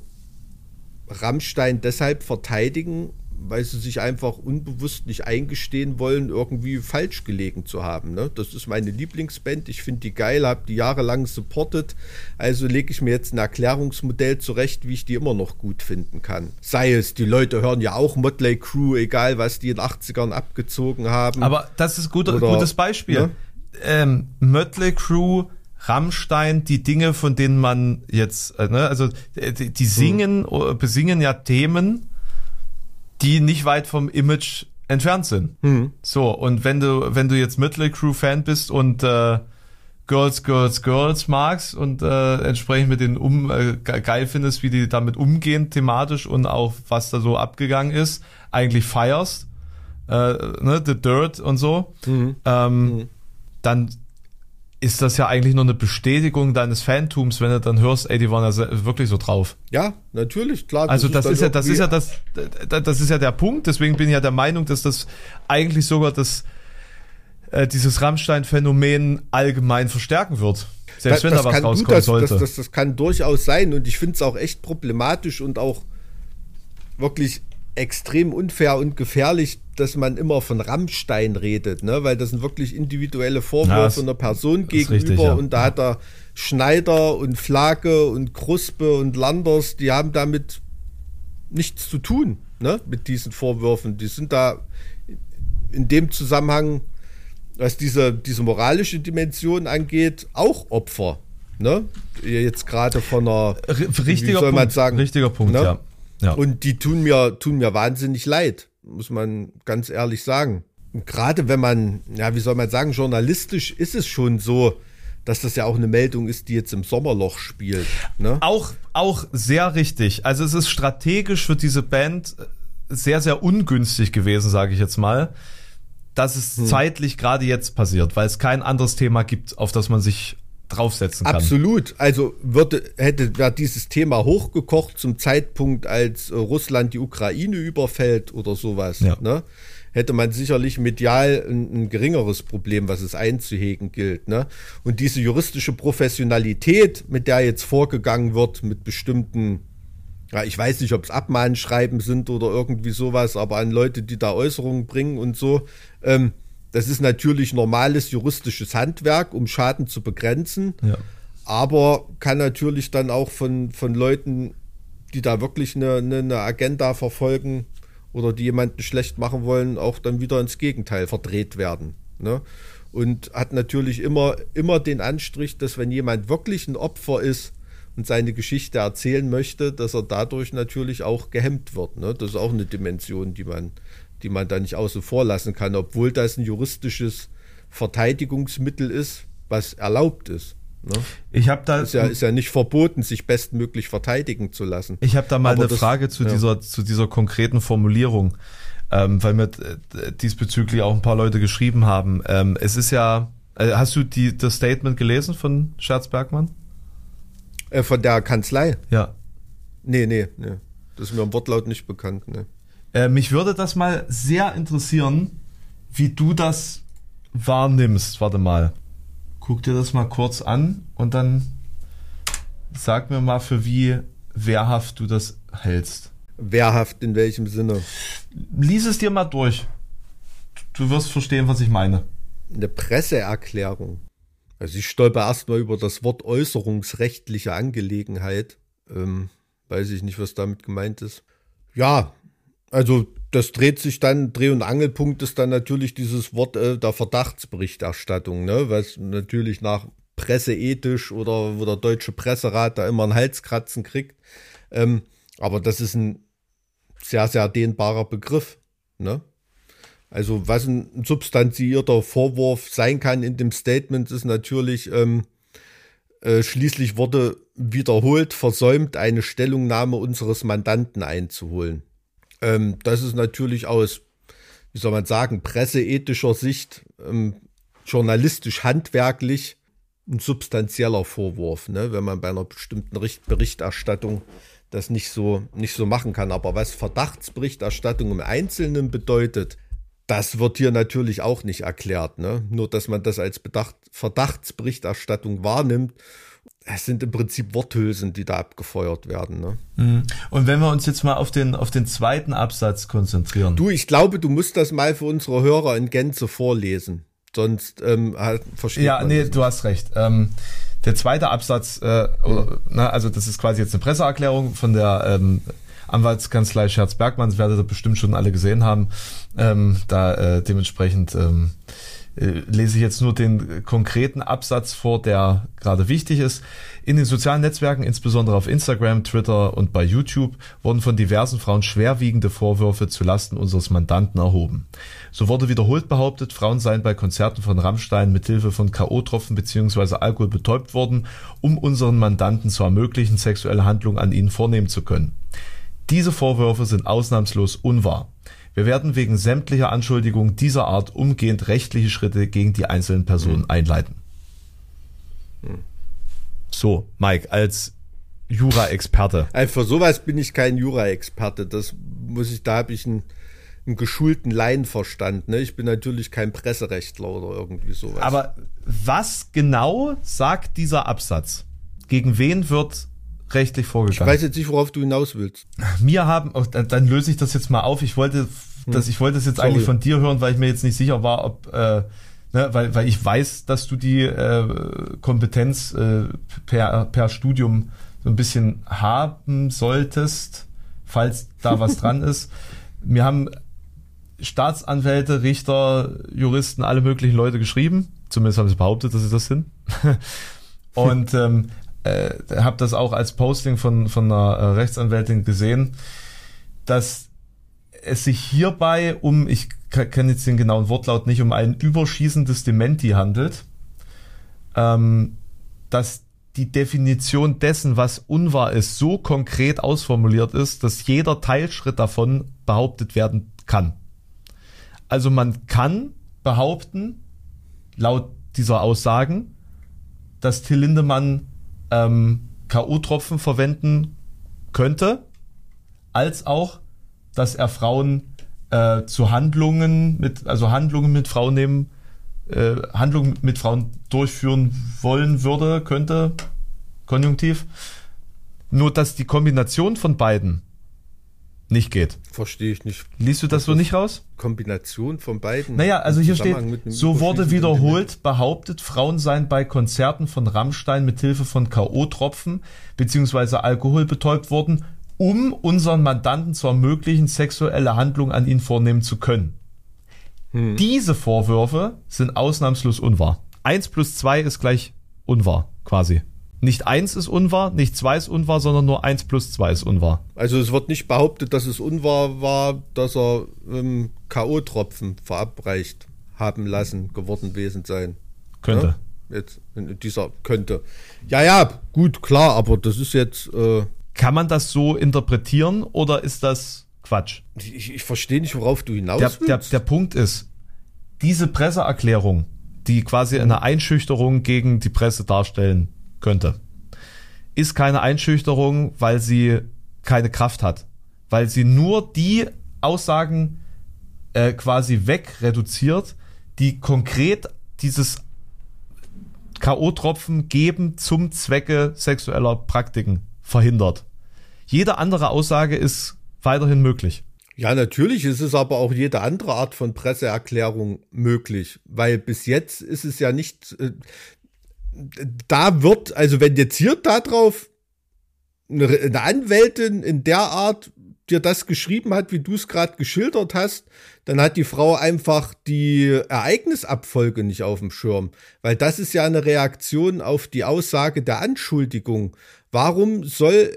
Rammstein deshalb verteidigen, weil sie sich einfach unbewusst nicht eingestehen wollen, irgendwie falsch gelegen zu haben. Ne? Das ist meine Lieblingsband. Ich finde die geil, habe die jahrelang supportet. Also lege ich mir jetzt ein Erklärungsmodell zurecht, wie ich die immer noch gut finden kann. Sei es, die Leute hören ja auch Motley Crew, egal was die in den 80ern abgezogen haben. Aber das ist ein guter, Oder, gutes Beispiel. Ne? Ähm, Mötley Crew Rammstein die Dinge, von denen man jetzt, äh, ne, also die, die singen, hm. besingen ja Themen, die nicht weit vom Image entfernt sind. Hm. So, und wenn du, wenn du jetzt Mötley Crew Fan bist und äh, Girls, Girls, Girls magst und äh, entsprechend mit den um äh, geil findest, wie die damit umgehen thematisch und auch was da so abgegangen ist, eigentlich feierst, äh, ne, The Dirt und so, mhm. Ähm, mhm. dann ist das ja eigentlich nur eine Bestätigung deines Fantums, wenn du dann hörst, ey, die waren ja wirklich so drauf. Ja, natürlich, klar. Also das, ist, ist ja, das ist ja das, das ist ja der Punkt. Deswegen bin ich ja der Meinung, dass das eigentlich sogar das, äh, dieses Rammstein-Phänomen allgemein verstärken wird. Selbst das, wenn da was rauskommen das, sollte. Das, das, das kann durchaus sein und ich finde es auch echt problematisch und auch wirklich extrem unfair und gefährlich, dass man immer von Rammstein redet, ne? weil das sind wirklich individuelle Vorwürfe ja, einer Person gegenüber richtig, ja. und da hat er Schneider und Flake und Kruspe und Landers, die haben damit nichts zu tun, ne? mit diesen Vorwürfen. Die sind da in dem Zusammenhang, was diese, diese moralische Dimension angeht, auch Opfer. Ne? Jetzt gerade von einer, richtiger wie soll man Punkt, sagen, richtiger Punkt, ne? ja. Ja. Und die tun mir, tun mir wahnsinnig leid, muss man ganz ehrlich sagen. Und gerade wenn man, ja, wie soll man sagen, journalistisch ist es schon so, dass das ja auch eine Meldung ist, die jetzt im Sommerloch spielt. Ne? Auch, auch sehr richtig. Also es ist strategisch für diese Band sehr, sehr ungünstig gewesen, sage ich jetzt mal, dass es hm. zeitlich gerade jetzt passiert, weil es kein anderes Thema gibt, auf das man sich draufsetzen kann. Absolut. Also würde, hätte wäre dieses Thema hochgekocht zum Zeitpunkt, als äh, Russland die Ukraine überfällt oder sowas, ja. ne? hätte man sicherlich medial ein, ein, geringeres Problem, was es einzuhegen gilt. Ne? Und diese juristische Professionalität, mit der jetzt vorgegangen wird, mit bestimmten, ja, ich weiß nicht, ob es Abmahnschreiben sind oder irgendwie sowas, aber an Leute, die da Äußerungen bringen und so, ähm, das ist natürlich normales juristisches Handwerk, um Schaden zu begrenzen. Ja. Aber kann natürlich dann auch von, von Leuten, die da wirklich eine, eine, Agenda verfolgen oder die jemanden schlecht machen wollen, auch dann wieder ins Gegenteil verdreht werden. Ne? Und hat natürlich immer, immer den Anstrich, dass wenn jemand wirklich ein Opfer ist und seine Geschichte erzählen möchte, dass er dadurch natürlich auch gehemmt wird. Ne? Das ist auch eine Dimension, die man, die man da nicht außen vor lassen kann, obwohl das ein juristisches Verteidigungsmittel ist, was erlaubt ist. Ne? Ich habe da ist ja, ist ja nicht verboten, sich bestmöglich verteidigen zu lassen. Ich habe da mal Aber eine das, Frage zu ja. dieser zu dieser konkreten Formulierung, ähm, weil mir äh, diesbezüglich auch ein paar Leute geschrieben haben. Ähm, es ist ja, äh, hast du die das Statement gelesen von Scherz Bergmann? Äh, von der Kanzlei? Ja. Nee, nee, nee. Das ist mir im Wortlaut nicht bekannt. Ne. Äh, mich würde das mal sehr interessieren, wie du das wahrnimmst. Warte mal. Guck dir das mal kurz an und dann sag mir mal, für wie wehrhaft du das hältst. Wehrhaft in welchem Sinne? Lies es dir mal durch. Du wirst verstehen, was ich meine. Eine Presseerklärung. Also ich stolper erstmal über das Wort äußerungsrechtliche Angelegenheit. Ähm, weiß ich nicht, was damit gemeint ist. Ja, also das dreht sich dann, Dreh- und Angelpunkt ist dann natürlich dieses Wort äh, der Verdachtsberichterstattung, ne? was natürlich nach presseethisch oder wo der deutsche Presserat da immer einen Halskratzen kriegt. Ähm, aber das ist ein sehr, sehr dehnbarer Begriff. Ne? Also was ein substanzierter Vorwurf sein kann in dem Statement ist natürlich, ähm, äh, schließlich wurde wiederholt versäumt, eine Stellungnahme unseres Mandanten einzuholen. Ähm, das ist natürlich aus, wie soll man sagen, presseethischer Sicht, ähm, journalistisch handwerklich ein substanzieller Vorwurf, ne? wenn man bei einer bestimmten Berichterstattung das nicht so, nicht so machen kann. Aber was Verdachtsberichterstattung im Einzelnen bedeutet, das wird hier natürlich auch nicht erklärt. Ne? Nur, dass man das als Bedacht, Verdachtsberichterstattung wahrnimmt, Es sind im Prinzip Worthülsen, die da abgefeuert werden. Ne? Mhm. Und wenn wir uns jetzt mal auf den, auf den zweiten Absatz konzentrieren. Du, ich glaube, du musst das mal für unsere Hörer in Gänze vorlesen. Sonst ähm, versteht ja, nee, du hast recht. Ähm, der zweite Absatz, äh, oder, na, also das ist quasi jetzt eine Presseerklärung von der ähm, Anwaltskanzlei Scherz-Bergmann, das werdet ihr bestimmt schon alle gesehen haben. Ähm, da äh, dementsprechend ähm, äh, lese ich jetzt nur den konkreten Absatz vor, der gerade wichtig ist. In den sozialen Netzwerken, insbesondere auf Instagram, Twitter und bei YouTube, wurden von diversen Frauen schwerwiegende Vorwürfe zu Lasten unseres Mandanten erhoben. So wurde wiederholt behauptet, Frauen seien bei Konzerten von Rammstein mit Hilfe von K.O.-Tropfen bzw. Alkohol betäubt worden, um unseren Mandanten zu ermöglichen, sexuelle Handlungen an ihnen vornehmen zu können. Diese Vorwürfe sind ausnahmslos unwahr. Wir werden wegen sämtlicher Anschuldigungen dieser Art umgehend rechtliche Schritte gegen die einzelnen Personen mhm. einleiten. Mhm. So, Mike, als Jura-Experte. Für sowas bin ich kein Jura-Experte. Das muss ich, da habe ich einen, einen geschulten Laienverstand. Ne? Ich bin natürlich kein Presserechtler oder irgendwie sowas. Aber was genau sagt dieser Absatz? Gegen wen wird rechtlich vorgegangen? Ich weiß jetzt nicht, worauf du hinaus willst. Mir haben, oh, dann löse ich das jetzt mal auf. Ich wollte, das, ich wollte das jetzt Sorry. eigentlich von dir hören, weil ich mir jetzt nicht sicher war, ob, äh, ne, weil, weil ich weiß, dass du die äh, Kompetenz äh, per, per Studium so ein bisschen haben solltest, falls da was dran ist. Wir haben Staatsanwälte, Richter, Juristen, alle möglichen Leute geschrieben. Zumindest haben sie behauptet, dass sie das sind. Und ähm, äh, habe das auch als Posting von, von einer äh, Rechtsanwältin gesehen, dass es sich hierbei um, ich kenne jetzt den genauen Wortlaut nicht, um ein überschießendes Dementi handelt, ähm, dass die Definition dessen, was unwahr ist, so konkret ausformuliert ist, dass jeder Teilschritt davon behauptet werden kann. Also man kann behaupten, laut dieser Aussagen, dass Till Lindemann ähm, K.O.-Tropfen verwenden könnte, als auch, dass er Frauen äh, zu Handlungen mit, also Handlungen mit Frauen nehmen, äh, Handlungen mit Frauen durchführen wollen würde, könnte, konjunktiv. Nur dass die Kombination von beiden nicht geht. Verstehe ich nicht. Liest du das so nicht raus? Kombination von beiden. Naja, also hier steht, so wurde wiederholt behauptet, Frauen seien bei Konzerten von Rammstein mit Hilfe von K.O.-Tropfen beziehungsweise Alkohol betäubt worden, um unseren Mandanten zu ermöglichen, sexuelle Handlungen an ihnen vornehmen zu können. Hm. Diese Vorwürfe sind ausnahmslos unwahr. Eins plus zwei ist gleich unwahr, quasi. Nicht eins ist unwahr, nicht zwei ist unwahr, sondern nur eins plus zwei ist unwahr. Also es wird nicht behauptet, dass es unwahr war, dass er ähm, K.O.-Tropfen verabreicht haben lassen, geworden gewesen sein. Könnte. Ja? Jetzt in dieser könnte. Ja, ja, gut, klar, aber das ist jetzt. Äh Kann man das so interpretieren oder ist das Quatsch? Ich, ich verstehe nicht, worauf du hinaus der, willst. Der, der Punkt ist, diese Presseerklärung, die quasi eine Einschüchterung gegen die Presse darstellen könnte. Ist keine Einschüchterung, weil sie keine Kraft hat. Weil sie nur die Aussagen äh, quasi wegreduziert, die konkret dieses K.O.-Tropfen geben zum Zwecke sexueller Praktiken verhindert. Jede andere Aussage ist weiterhin möglich. Ja, natürlich ist es aber auch jede andere Art von Presseerklärung möglich, weil bis jetzt ist es ja nicht, äh, da wird, also wenn jetzt hier da drauf eine, eine Anwältin in der Art dir das geschrieben hat, wie du es gerade geschildert hast, dann hat die Frau einfach die Ereignisabfolge nicht auf dem Schirm. Weil das ist ja eine Reaktion auf die Aussage der Anschuldigung. Warum soll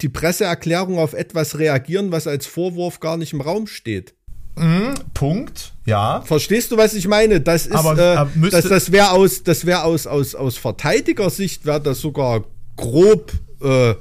die Presseerklärung auf etwas reagieren, was als Vorwurf gar nicht im Raum steht? Mhm, Punkt, ja. Verstehst du, was ich meine? Das ist, aber, äh, aber das, das wäre aus, das wäre aus, aus, aus Verteidigersicht wäre das sogar grob, äh,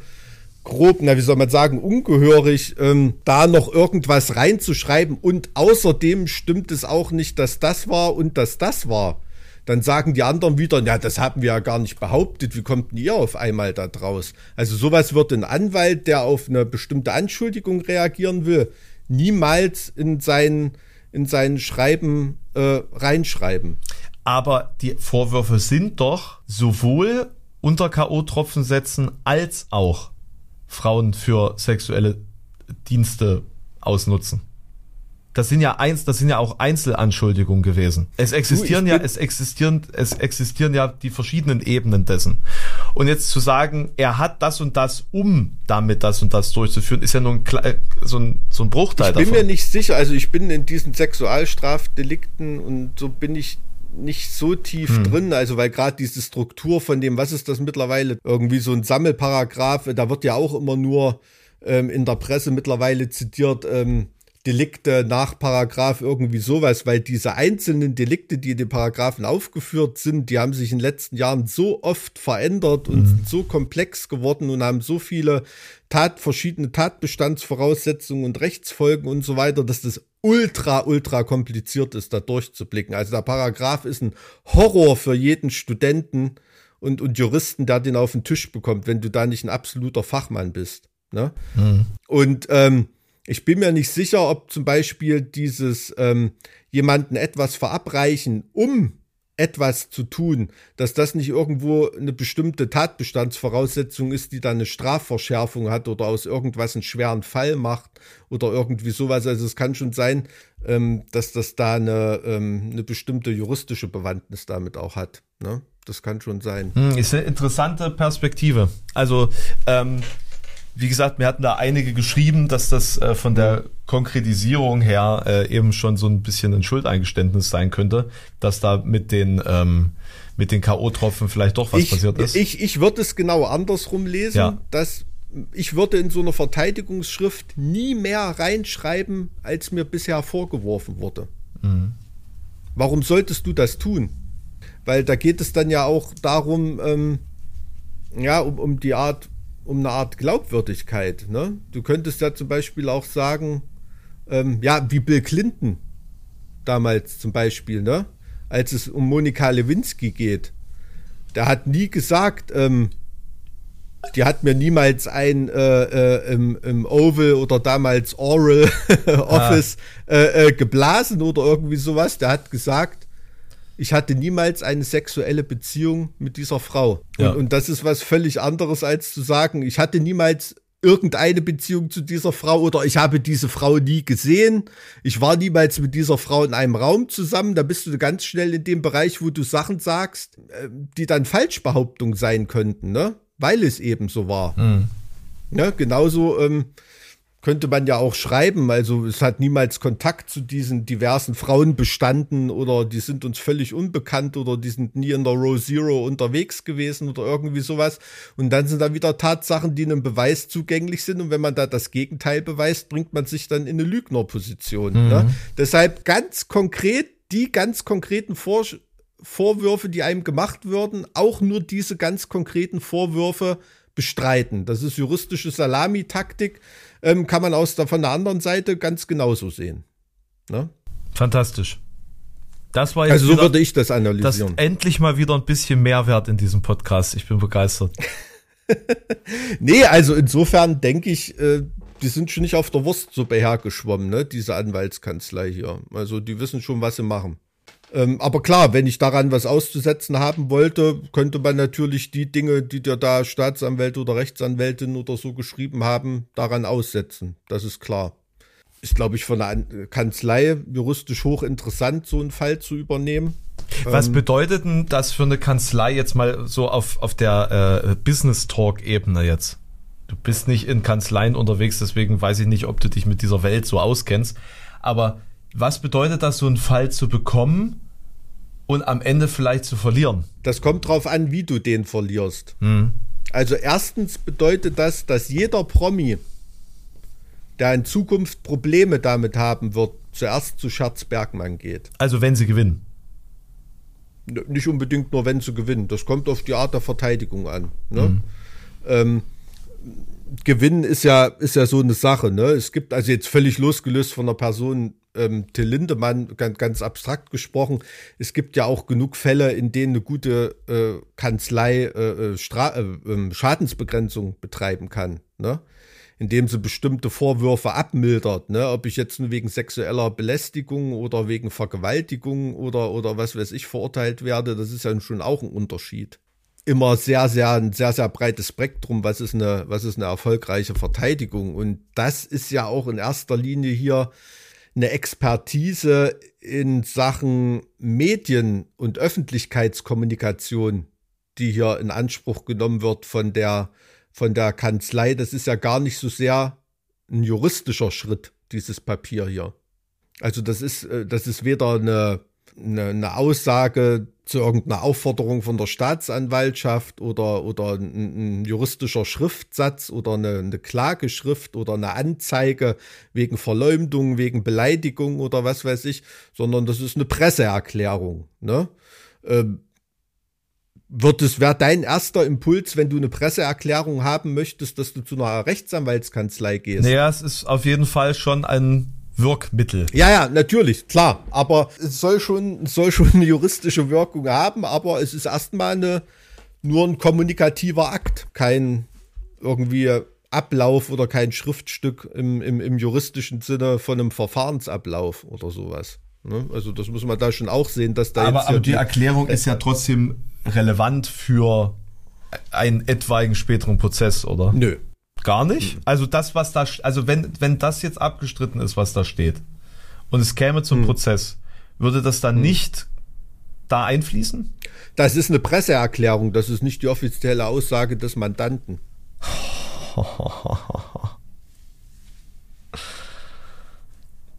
grob, na, wie soll man sagen, ungehörig, ähm, da noch irgendwas reinzuschreiben und außerdem stimmt es auch nicht, dass das war und dass das war. Dann sagen die anderen wieder, ja, das haben wir ja gar nicht behauptet, wie kommt denn ihr auf einmal da draus? Also sowas wird ein Anwalt, der auf eine bestimmte Anschuldigung reagieren will, niemals in sein, in sein Schreiben äh, reinschreiben. Aber die Vorwürfe sind doch sowohl unter K.O.-Tropfen setzen, als auch Frauen für sexuelle Dienste ausnutzen. Das sind ja eins, das sind ja auch Einzelanschuldigungen gewesen. Es existieren ja, es existieren, es existieren ja die verschiedenen Ebenen dessen. Und jetzt zu sagen, er hat das und das, um damit das und das durchzuführen, ist ja nur ein, äh, so, ein, so ein Bruchteil ich bin davon. mir nicht sicher, also ich bin in diesen Sexualstrafdelikten und so bin ich nicht so tief hm. drin, also weil gerade diese Struktur von dem, was ist das mittlerweile, irgendwie so ein Sammelparagraph, da wird ja auch immer nur ähm, in der Presse mittlerweile zitiert, ähm, Delikte nach Paragraph irgendwie sowas, weil diese einzelnen Delikte, die in den Paragraphen aufgeführt sind, die haben sich in den letzten Jahren so oft verändert und mhm. sind so komplex geworden und haben so viele Tat, verschiedene Tatbestandsvoraussetzungen und Rechtsfolgen und so weiter, dass das ultra, ultra kompliziert ist, da durchzublicken. Also der Paragraph ist ein Horror für jeden Studenten und, und Juristen, der den auf den Tisch bekommt, wenn du da nicht ein absoluter Fachmann bist. Ne? Mhm. Und ähm, ich bin mir nicht sicher, ob zum Beispiel dieses ähm, jemanden etwas verabreichen, um etwas zu tun, dass das nicht irgendwo eine bestimmte Tatbestandsvoraussetzung ist, die dann eine Strafverschärfung hat oder aus irgendwas einen schweren Fall macht oder irgendwie sowas. Also es kann schon sein, ähm, dass das da eine, ähm, eine bestimmte juristische Bewandtnis damit auch hat. Ne? Das kann schon sein. Hm, ist eine interessante Perspektive. Also ähm, wie gesagt, wir hatten da einige geschrieben, dass das äh, von der Konkretisierung her äh, eben schon so ein bisschen ein Schuldeingeständnis sein könnte, dass da mit den ähm, mit den K.O.-Tropfen vielleicht doch was ich, passiert ist. Ich, ich würde es genau andersrum lesen, ja. dass ich würde in so einer Verteidigungsschrift nie mehr reinschreiben, als mir bisher vorgeworfen wurde. Mhm. Warum solltest du das tun? Weil da geht es dann ja auch darum, ähm, ja, um, um die Art um eine Art Glaubwürdigkeit. Ne? Du könntest ja zum Beispiel auch sagen, ähm, ja, wie Bill Clinton damals zum Beispiel, ne? als es um Monika Lewinsky geht. Der hat nie gesagt, ähm, die hat mir niemals ein äh, äh, im, im, Oval oder damals Oral Office ah. äh, geblasen oder irgendwie sowas. Der hat gesagt, ich hatte niemals eine sexuelle Beziehung mit dieser Frau. Ja. Und, und, das ist was völlig anderes, als zu sagen, ich hatte niemals irgendeine Beziehung zu dieser Frau oder ich habe diese Frau nie gesehen. Ich war niemals mit dieser Frau in einem Raum zusammen. Da bist du ganz schnell in dem Bereich, wo du Sachen sagst, äh, die dann Falschbehauptungen sein könnten, ne? Weil es eben so war. Mhm. Ja, genauso ähm, könnte man ja auch schreiben. Also es hat niemals Kontakt zu diesen diversen Frauen bestanden oder die sind uns völlig unbekannt oder die sind nie in der Row Zero unterwegs gewesen oder irgendwie sowas. Und dann sind da wieder Tatsachen, die einem Beweis zugänglich sind. Und wenn man da das Gegenteil beweist, bringt man sich dann in eine Lügnerposition. Mhm. Ne? Deshalb ganz konkret die ganz konkreten Vor Vorwürfe, die einem gemacht würden, auch nur diese ganz konkreten Vorwürfe bestreiten. Das ist juristische Salamitaktik ähm, kann man aus der, von der anderen Seite ganz genauso sehen. Ne? Fantastisch. Das war jetzt also so wieder, würde ich das analysieren. Das endlich mal wieder ein bisschen Mehrwert in diesem Podcast. Ich bin begeistert. nee, also insofern denke ich, äh, die sind schon nicht auf der Wurstsuppe hergeschwommen, ne? diese Anwaltskanzlei hier. Also die wissen schon, was sie machen. Ähm, aber klar, wenn ich daran was auszusetzen haben wollte, könnte man natürlich die Dinge, die dir da Staatsanwälte oder Rechtsanwältin oder so geschrieben haben, daran aussetzen. Das ist klar. Ist, glaube ich, von einer Kanzlei juristisch hochinteressant, so einen Fall zu übernehmen. Was ähm, bedeutet denn das für eine Kanzlei jetzt mal so auf, auf der äh, Business Talk-Ebene jetzt? Du bist nicht in Kanzleien unterwegs, deswegen weiß ich nicht, ob du dich mit dieser Welt so auskennst. Aber was bedeutet das, so einen Fall zu bekommen und am Ende vielleicht zu verlieren? Das kommt drauf an, wie du den verlierst. Hm. Also erstens bedeutet das, dass jeder Promi, der in Zukunft Probleme damit haben wird, zuerst zu Scherz Bergmann geht. Also wenn sie gewinnen. Nicht unbedingt nur, wenn sie gewinnen. Das kommt auf die Art der Verteidigung an. Ne? Mhm. Ähm, Gewinnen ist ja, ist ja so eine Sache. Ne? Es gibt also jetzt völlig losgelöst von der Person ähm, Till Lindemann, ganz, ganz abstrakt gesprochen, es gibt ja auch genug Fälle, in denen eine gute äh, Kanzlei äh, äh äh, ähm, Schadensbegrenzung betreiben kann, ne? indem sie bestimmte Vorwürfe abmildert, ne? ob ich jetzt nur wegen sexueller Belästigung oder wegen Vergewaltigung oder, oder was weiß ich verurteilt werde, das ist ja schon auch ein Unterschied. immer sehr, sehr, ein sehr, sehr breites Spektrum, was ist eine, was ist eine erfolgreiche Verteidigung. Und das ist ja auch in erster Linie hier eine Expertise in Sachen Medien und Öffentlichkeitskommunikation, die hier in Anspruch genommen wird von der, von der Kanzlei. Das ist ja gar nicht so sehr ein juristischer Schritt, dieses Papier hier. Also das ist, äh, das ist weder eine, eine, eine Aussage zu irgendeiner Aufforderung von der Staatsanwaltschaft oder, oder ein, ein juristischer Schriftsatz oder eine, eine, Klageschrift oder eine Anzeige wegen Verleumdung, wegen Beleidigung oder was weiß ich, sondern das ist eine Presseerklärung. Ne? Ähm, wird es, wäre dein erster Impuls, wenn du eine Presseerklärung haben möchtest, dass du zu einer Rechtsanwaltskanzlei gehst? Naja, es ist auf jeden Fall schon ein Wirkmittel. Ja, ja, natürlich, klar. Aber es soll schon, soll schon eine juristische Wirkung haben, aber es ist erstmal eine, nur ein kommunikativer Akt, kein irgendwie Ablauf oder kein Schriftstück im, im, im juristischen Sinne von einem Verfahrensablauf oder sowas. Ne? Also das muss man da schon auch sehen, dass da aber, jetzt aber ja die Erklärung ist ja trotzdem relevant für einen etwaigen späteren Prozess, oder? Nö, Gar nicht? Also das, was da, also wenn, wenn das jetzt abgestritten ist, was da steht, und es käme zum Hm. Prozess, würde das dann nicht da einfließen? Das ist eine Presseerklärung, das ist nicht die offizielle Aussage des Mandanten.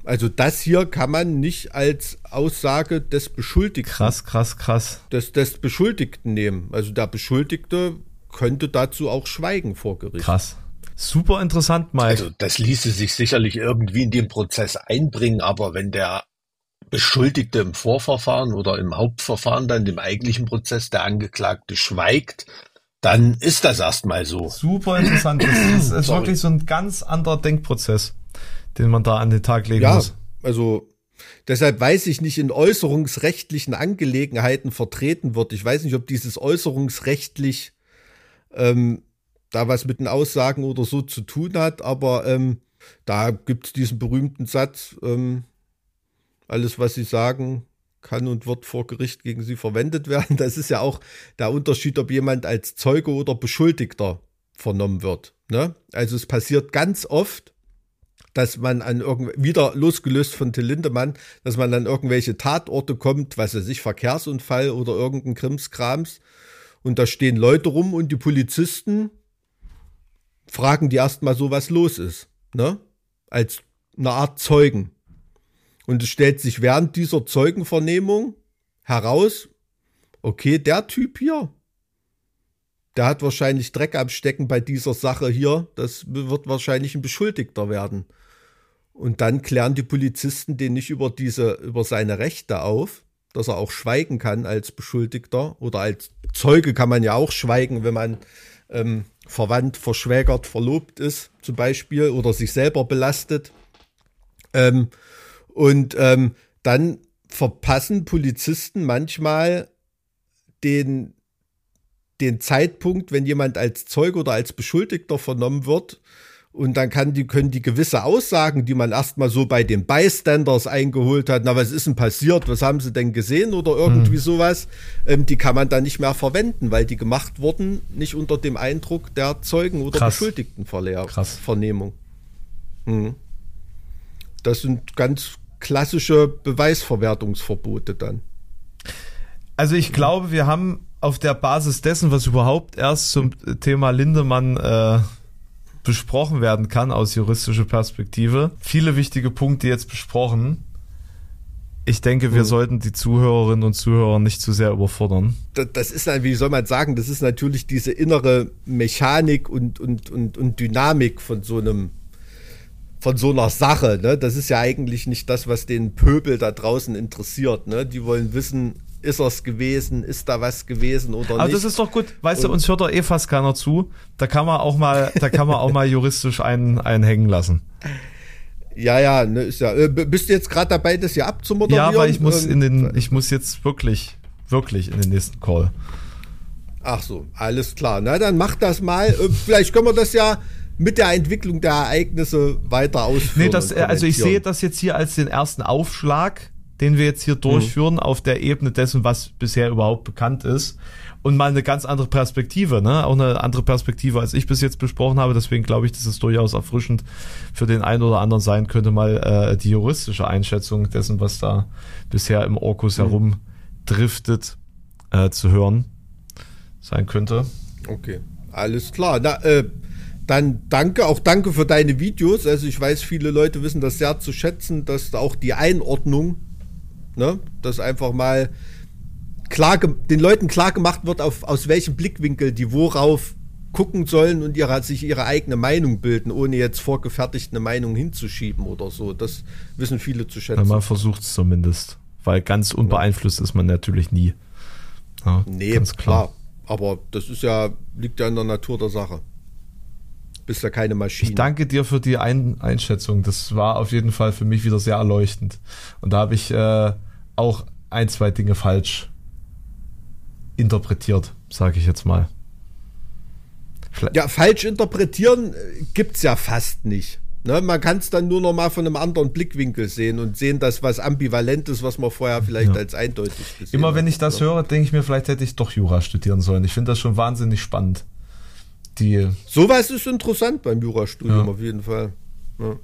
Also das hier kann man nicht als Aussage des Beschuldigten, Krass, krass, krass. des, des Beschuldigten nehmen. Also der Beschuldigte könnte dazu auch schweigen vor Gericht. Krass. Super interessant, Mike. Also das ließe sich sicherlich irgendwie in den Prozess einbringen, aber wenn der Beschuldigte im Vorverfahren oder im Hauptverfahren, dann dem eigentlichen Prozess, der Angeklagte schweigt, dann ist das erstmal so. Super interessant. Das ist, ist wirklich so ein ganz anderer Denkprozess, den man da an den Tag legen Ja, muss. also deshalb weiß ich nicht, in äußerungsrechtlichen Angelegenheiten vertreten wird. Ich weiß nicht, ob dieses äußerungsrechtlich ähm, da was mit den Aussagen oder so zu tun hat, aber ähm, da gibt es diesen berühmten Satz, ähm, alles, was sie sagen, kann und wird vor Gericht gegen sie verwendet werden. Das ist ja auch der Unterschied, ob jemand als Zeuge oder Beschuldigter vernommen wird. Ne? Also es passiert ganz oft, dass man an irgend wieder losgelöst von Till Lindemann, dass man an irgendwelche Tatorte kommt, was weiß ich, Verkehrsunfall oder irgendein Krimskrams und da stehen Leute rum und die Polizisten fragen die erstmal so, was los ist, ne? Als eine Art Zeugen. Und es stellt sich während dieser Zeugenvernehmung heraus, okay, der Typ hier, der hat wahrscheinlich Dreck am Stecken bei dieser Sache hier, das wird wahrscheinlich ein Beschuldigter werden. Und dann klären die Polizisten den nicht über diese, über seine Rechte auf, dass er auch schweigen kann als Beschuldigter oder als Zeuge kann man ja auch schweigen, wenn man ähm, verwandt, verschwägert, verlobt ist, zum Beispiel, oder sich selber belastet. Ähm, und ähm, dann verpassen Polizisten manchmal den, den Zeitpunkt, wenn jemand als Zeuge oder als Beschuldigter vernommen wird. Und dann kann die, können die gewisse Aussagen, die man erstmal so bei den Bystanders eingeholt hat, na, was ist denn passiert? Was haben sie denn gesehen oder irgendwie sowas? Ähm, die kann man dann nicht mehr verwenden, weil die gemacht wurden, nicht unter dem Eindruck der Zeugen- oder Krass. Beschuldigtenverlehr Krass. Vernehmung. Mhm. Das sind ganz klassische Beweisverwertungsverbote dann. Also ich glaube, wir haben auf der Basis dessen, was überhaupt erst zum Thema Lindemann äh, besprochen werden kann aus juristischer Perspektive, viele wichtige Punkte jetzt besprochen. Ich denke, wir Mhm. sollten die Zuhörerinnen und Zuhörer nicht zu sehr überfordern. das, das ist, wie soll man sagen, das ist natürlich diese innere Mechanik und, und, und, und Dynamik von so einem, von so einer Sache. Ne? Das ist ja eigentlich nicht das, was den Pöbel da draußen interessiert. Ne? Die wollen wissen, ist er's gewesen, ist da was gewesen oder Aber nicht. das ist doch gut. Weißt du, Und- uns hört doch eh fast keiner zu. Da kann man auch mal, da kann man auch mal juristisch einen, einen hängen lassen. ja, ja, ne, ist ja. Äh, bist du jetzt gerade dabei, das hier abzumoderieren? Ja, weil ich muss in den, ich muss jetzt wirklich, wirklich in den nächsten Call. Ach so, alles klar. Na, dann mach das mal. Äh, Vielleicht können wir das ja mit der Entwicklung der Ereignisse weiter ausführen. Nee, das, äh, also ich sehe das jetzt hier als den ersten Aufschlag den wir jetzt hier durchführen, mhm. auf der Ebene dessen, was bisher überhaupt bekannt ist. Und mal eine ganz andere Perspektive, ne? Auch eine andere Perspektive, als ich bis jetzt besprochen habe. Deswegen glaube ich, dass es durchaus erfrischend für den einen oder anderen sein könnte, mal äh, die juristische Einschätzung dessen, was da bisher im Orkus mhm. herumdriftet, äh, zu hören sein könnte. Okay, alles klar. Na, äh, dann danke, auch danke für deine Videos. Also ich weiß, viele Leute wissen das sehr zu schätzen, dass auch die Einordnung, ne, dass einfach mal klar, den Leuten klar gemacht wird, auf, aus welchem Blickwinkel die worauf gucken sollen und ihre, sich ihre eigene Meinung bilden, ohne jetzt vorgefertigt eine Meinung hinzuschieben oder so. Das wissen viele zu schätzen. Ja, man versucht es zumindest, weil ganz unbeeinflusst ist man natürlich nie. Ja, nee, ganz klar. klar. Aber das ist ja, liegt ja in der Natur der Sache bist ja keine Maschine. Ich danke dir für die Ein Einschätzung. Das war auf jeden Fall für mich wieder sehr erleuchtend. Und da habe ich äh, auch ein, zwei Dinge falsch interpretiert, sage ich jetzt mal. Vielleicht ja, falsch interpretieren äh, gibt es ja fast nicht. Ne, man kann es dann nur noch mal von einem anderen Blickwinkel sehen und sehen, dass was Ambivalentes, was man vorher vielleicht ja. als eindeutig gesehen Immer wenn ich das oder? höre, denke ich mir, vielleicht hätte ich doch Jura studieren sollen. Ich finde das schon wahnsinnig spannend die. Sowas ist interessant beim Jurastudium ja. auf jeden Fall. Ja.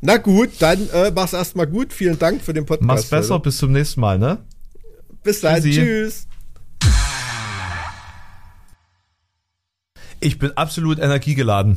Na gut, dann äh, mach's erstmal gut. Vielen Dank für den Podcast. Mach's besser, Alter. bis zum nächsten Mal, ne? Bis dann, Tschüssi. tschüss. Ich bin absolut energiegeladen.